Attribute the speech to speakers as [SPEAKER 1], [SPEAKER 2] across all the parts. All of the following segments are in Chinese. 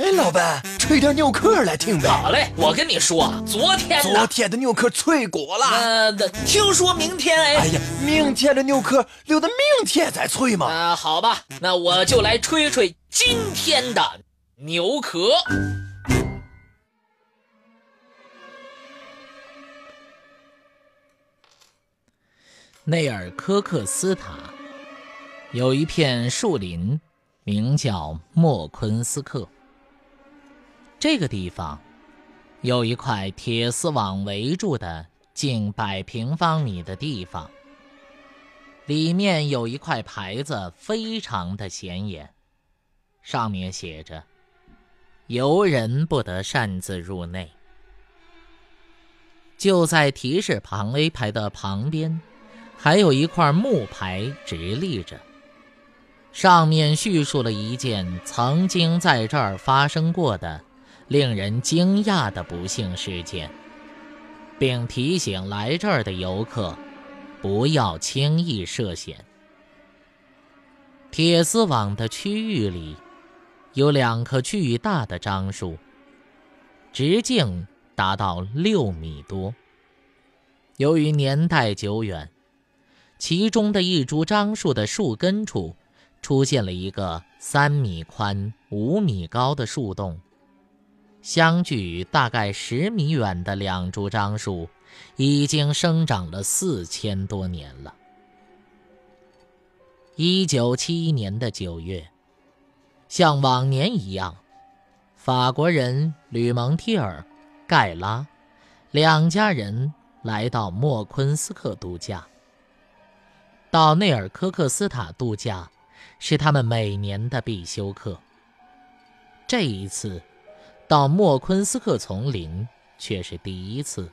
[SPEAKER 1] 哎，老板，吹点牛壳来听呗。
[SPEAKER 2] 好嘞，我跟你说，昨天
[SPEAKER 1] 昨天的牛壳脆过了。
[SPEAKER 2] 呃，听说明天哎。
[SPEAKER 1] 哎呀，明天的牛壳留到明天再吹嘛。
[SPEAKER 2] 啊，好吧，那我就来吹吹今天的牛壳。内尔科克斯塔有一片树林，名叫莫昆斯克。这个地方有一块铁丝网围住的近百平方米的地方，里面有一块牌子，非常的显眼，上面写着：“游人不得擅自入内。”就在提示旁 A 牌的旁边，还有一块木牌直立着，上面叙述了一件曾经在这儿发生过的。令人惊讶的不幸事件，并提醒来这儿的游客不要轻易涉险。铁丝网的区域里有两棵巨大的樟树，直径达到六米多。由于年代久远，其中的一株樟树的树根处出现了一个三米宽、五米高的树洞。相距大概十米远的两株樟树，已经生长了四千多年了。一九七一年的九月，像往年一样，法国人吕蒙提尔、盖拉两家人来到莫昆斯克度假。到内尔科克斯塔度假，是他们每年的必修课。这一次。到莫昆斯克丛林却是第一次。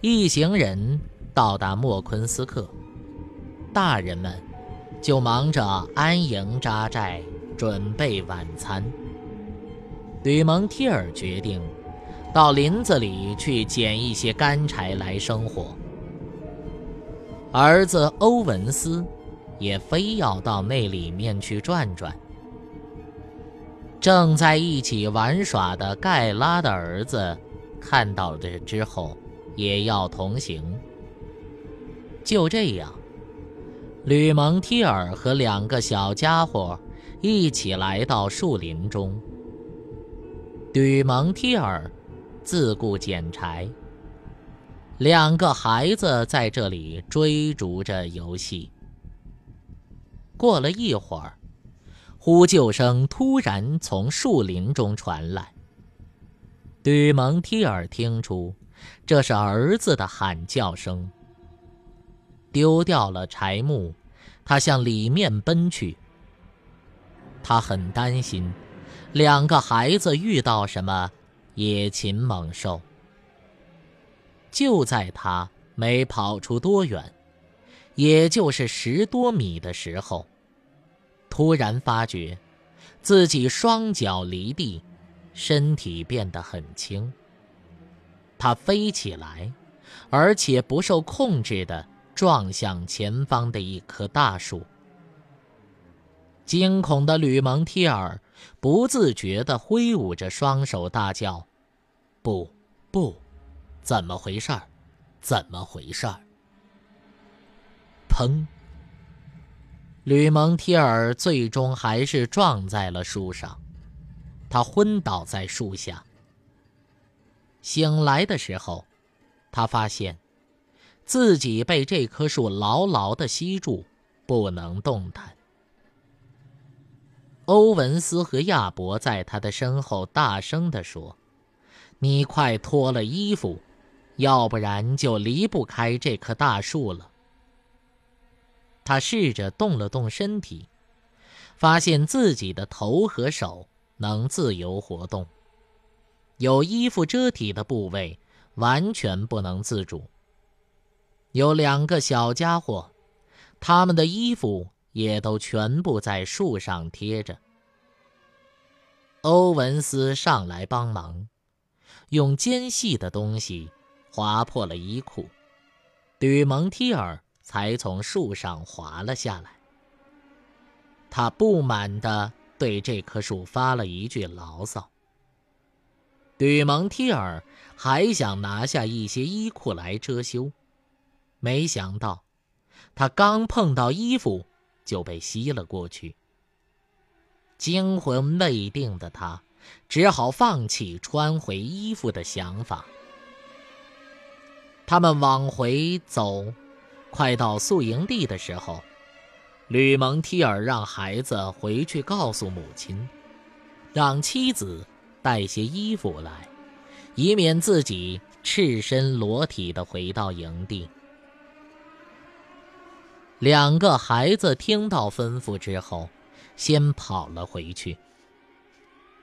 [SPEAKER 2] 一行人到达莫昆斯克，大人们就忙着安营扎寨，准备晚餐。吕蒙提尔决定到林子里去捡一些干柴来生火。儿子欧文斯也非要到那里面去转转。正在一起玩耍的盖拉的儿子，看到了这之后，也要同行。就这样，吕蒙提尔和两个小家伙一起来到树林中。吕蒙提尔自顾捡柴，两个孩子在这里追逐着游戏。过了一会儿。呼救声突然从树林中传来。吕蒙提尔听出这是儿子的喊叫声，丢掉了柴木，他向里面奔去。他很担心两个孩子遇到什么野禽猛兽。就在他没跑出多远，也就是十多米的时候。突然发觉，自己双脚离地，身体变得很轻。他飞起来，而且不受控制地撞向前方的一棵大树。惊恐的吕蒙提尔不自觉地挥舞着双手，大叫：“不，不，怎么回事儿？怎么回事儿？”砰！吕蒙提尔最终还是撞在了树上，他昏倒在树下。醒来的时候，他发现自己被这棵树牢牢地吸住，不能动弹。欧文斯和亚伯在他的身后大声地说：“你快脱了衣服，要不然就离不开这棵大树了。”他试着动了动身体，发现自己的头和手能自由活动，有衣服遮体的部位完全不能自主。有两个小家伙，他们的衣服也都全部在树上贴着。欧文斯上来帮忙，用尖细的东西划破了衣裤。吕蒙提尔。才从树上滑了下来。他不满地对这棵树发了一句牢骚。吕蒙提尔还想拿下一些衣裤来遮羞，没想到，他刚碰到衣服就被吸了过去。惊魂未定的他，只好放弃穿回衣服的想法。他们往回走，快到宿营地的时候，吕蒙提尔让孩子回去告诉母亲，让妻子带些衣服来，以免自己赤身裸体的回到营地。两个孩子听到吩咐之后。先跑了回去。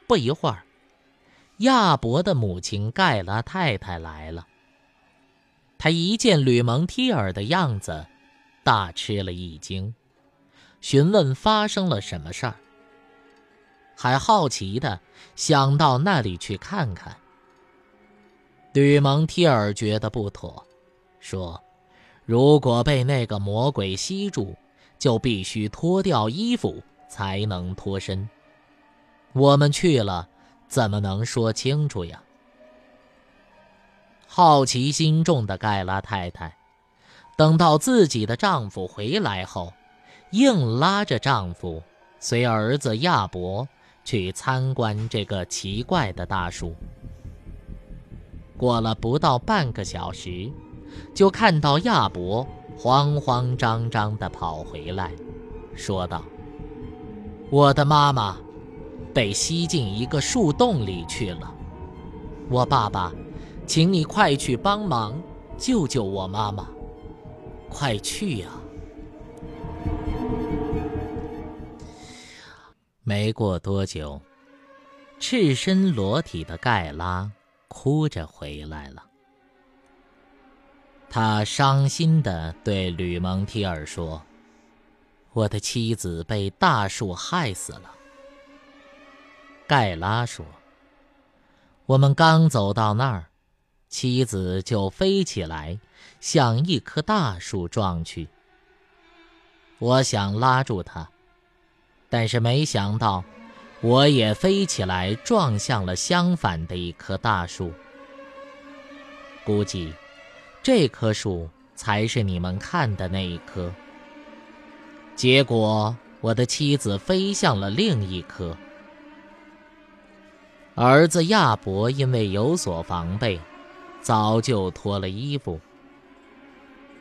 [SPEAKER 2] 不一会儿，亚伯的母亲盖拉太太来了。他一见吕蒙提尔的样子，大吃了一惊，询问发生了什么事儿，还好奇的想到那里去看看。吕蒙提尔觉得不妥，说：“如果被那个魔鬼吸住，就必须脱掉衣服。”才能脱身。我们去了，怎么能说清楚呀？好奇心重的盖拉太太，等到自己的丈夫回来后，硬拉着丈夫随儿子亚伯去参观这个奇怪的大树。过了不到半个小时，就看到亚伯慌慌张张地跑回来，说道。我的妈妈被吸进一个树洞里去了。我爸爸，请你快去帮忙救救我妈妈，快去呀！没过多久，赤身裸体的盖拉哭着回来了。他伤心地对吕蒙提尔说。我的妻子被大树害死了。盖拉说：“我们刚走到那儿，妻子就飞起来，向一棵大树撞去。我想拉住她，但是没想到，我也飞起来撞向了相反的一棵大树。估计，这棵树才是你们看的那一棵。”结果，我的妻子飞向了另一棵。儿子亚伯因为有所防备，早就脱了衣服。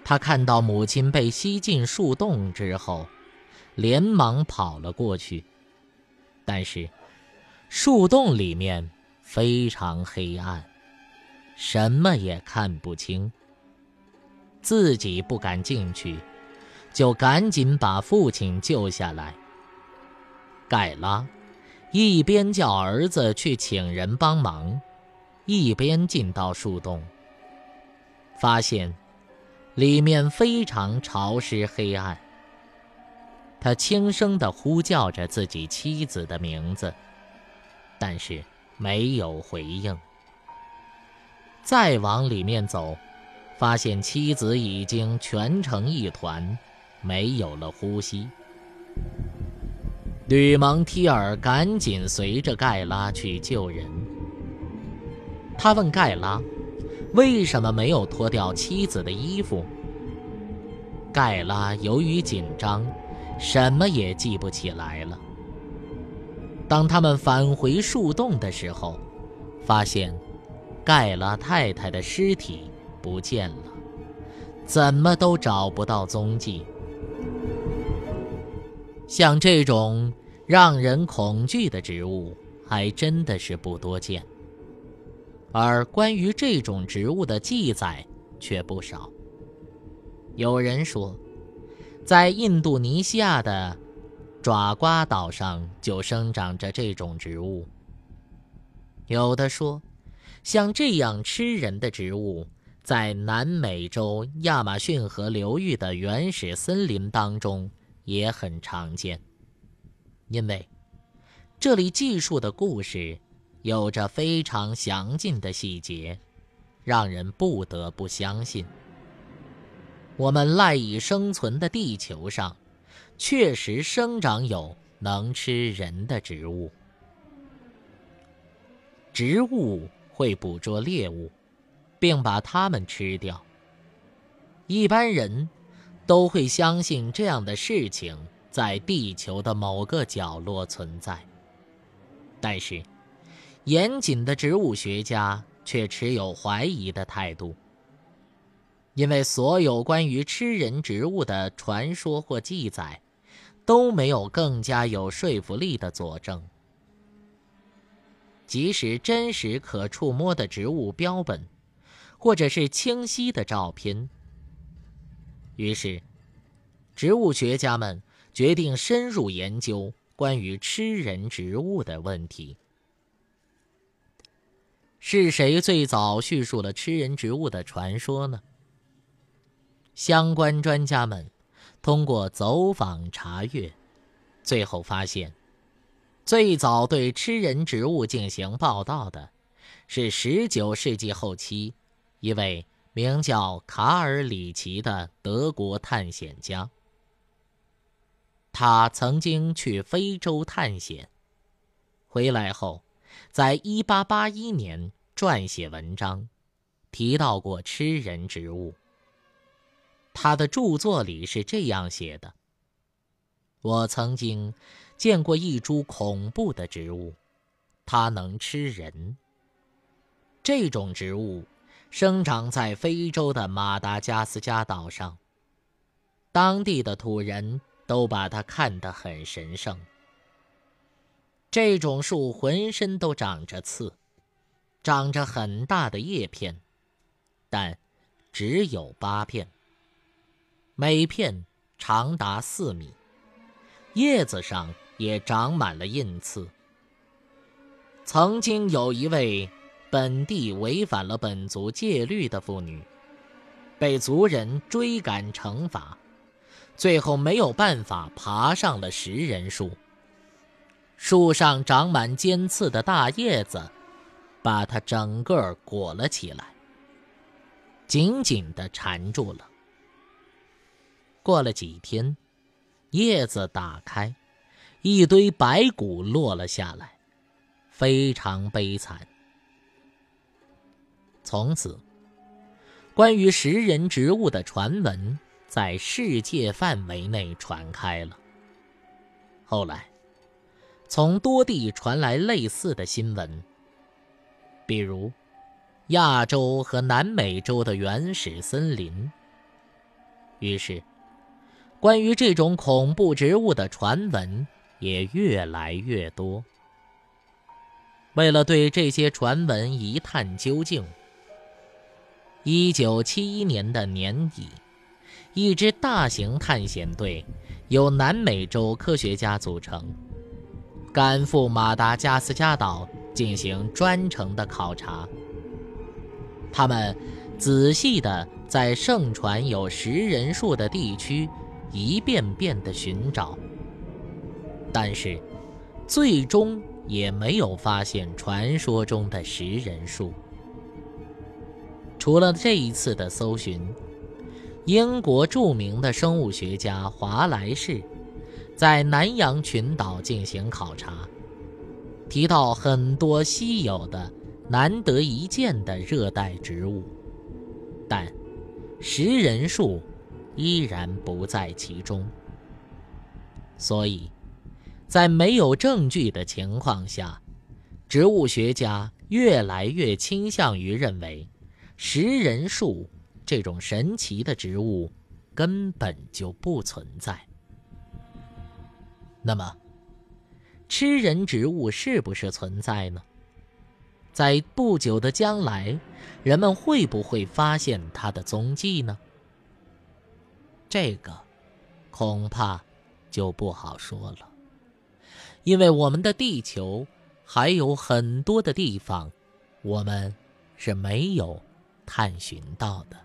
[SPEAKER 2] 他看到母亲被吸进树洞之后，连忙跑了过去。但是，树洞里面非常黑暗，什么也看不清。自己不敢进去。就赶紧把父亲救下来。盖拉一边叫儿子去请人帮忙，一边进到树洞，发现里面非常潮湿黑暗。他轻声地呼叫着自己妻子的名字，但是没有回应。再往里面走，发现妻子已经蜷成一团。没有了呼吸，吕蒙提尔赶紧随着盖拉去救人。他问盖拉：“为什么没有脱掉妻子的衣服？”盖拉由于紧张，什么也记不起来了。当他们返回树洞的时候，发现盖拉太太的尸体不见了，怎么都找不到踪迹。像这种让人恐惧的植物，还真的是不多见。而关于这种植物的记载却不少。有人说，在印度尼西亚的爪瓜岛上就生长着这种植物。有的说，像这样吃人的植物，在南美洲亚马逊河流域的原始森林当中。也很常见，因为这里记述的故事有着非常详尽的细节，让人不得不相信，我们赖以生存的地球上，确实生长有能吃人的植物。植物会捕捉猎物，并把它们吃掉。一般人都会相信这样的事情在地球的某个角落存在，但是严谨的植物学家却持有怀疑的态度，因为所有关于吃人植物的传说或记载都没有更加有说服力的佐证。即使真实可触摸的植物标本，或者是清晰的照片。于是，植物学家们决定深入研究关于吃人植物的问题。是谁最早叙述了吃人植物的传说呢？相关专家们通过走访查阅，最后发现，最早对吃人植物进行报道的，是19世纪后期一位。名叫卡尔里奇的德国探险家，他曾经去非洲探险，回来后，在1881年撰写文章，提到过吃人植物。他的著作里是这样写的：“我曾经见过一株恐怖的植物，它能吃人。这种植物。”生长在非洲的马达加斯加岛上，当地的土人都把它看得很神圣。这种树浑身都长着刺，长着很大的叶片，但只有八片，每片长达四米，叶子上也长满了印刺。曾经有一位。本地违反了本族戒律的妇女，被族人追赶惩罚，最后没有办法爬上了食人树。树上长满尖刺的大叶子，把它整个裹了起来，紧紧地缠住了。过了几天，叶子打开，一堆白骨落了下来，非常悲惨。从此，关于食人植物的传闻在世界范围内传开了。后来，从多地传来类似的新闻，比如亚洲和南美洲的原始森林。于是，关于这种恐怖植物的传闻也越来越多。为了对这些传闻一探究竟，一九七一年的年底，一支大型探险队由南美洲科学家组成，赶赴马达加斯加岛进行专程的考察。他们仔细地在盛传有食人树的地区一遍遍地寻找，但是最终也没有发现传说中的食人树。除了这一次的搜寻，英国著名的生物学家华莱士在南洋群岛进行考察，提到很多稀有的、难得一见的热带植物，但食人树依然不在其中。所以，在没有证据的情况下，植物学家越来越倾向于认为。食人树这种神奇的植物根本就不存在。那么，吃人植物是不是存在呢？在不久的将来，人们会不会发现它的踪迹呢？这个恐怕就不好说了，因为我们的地球还有很多的地方，我们是没有。探寻到的。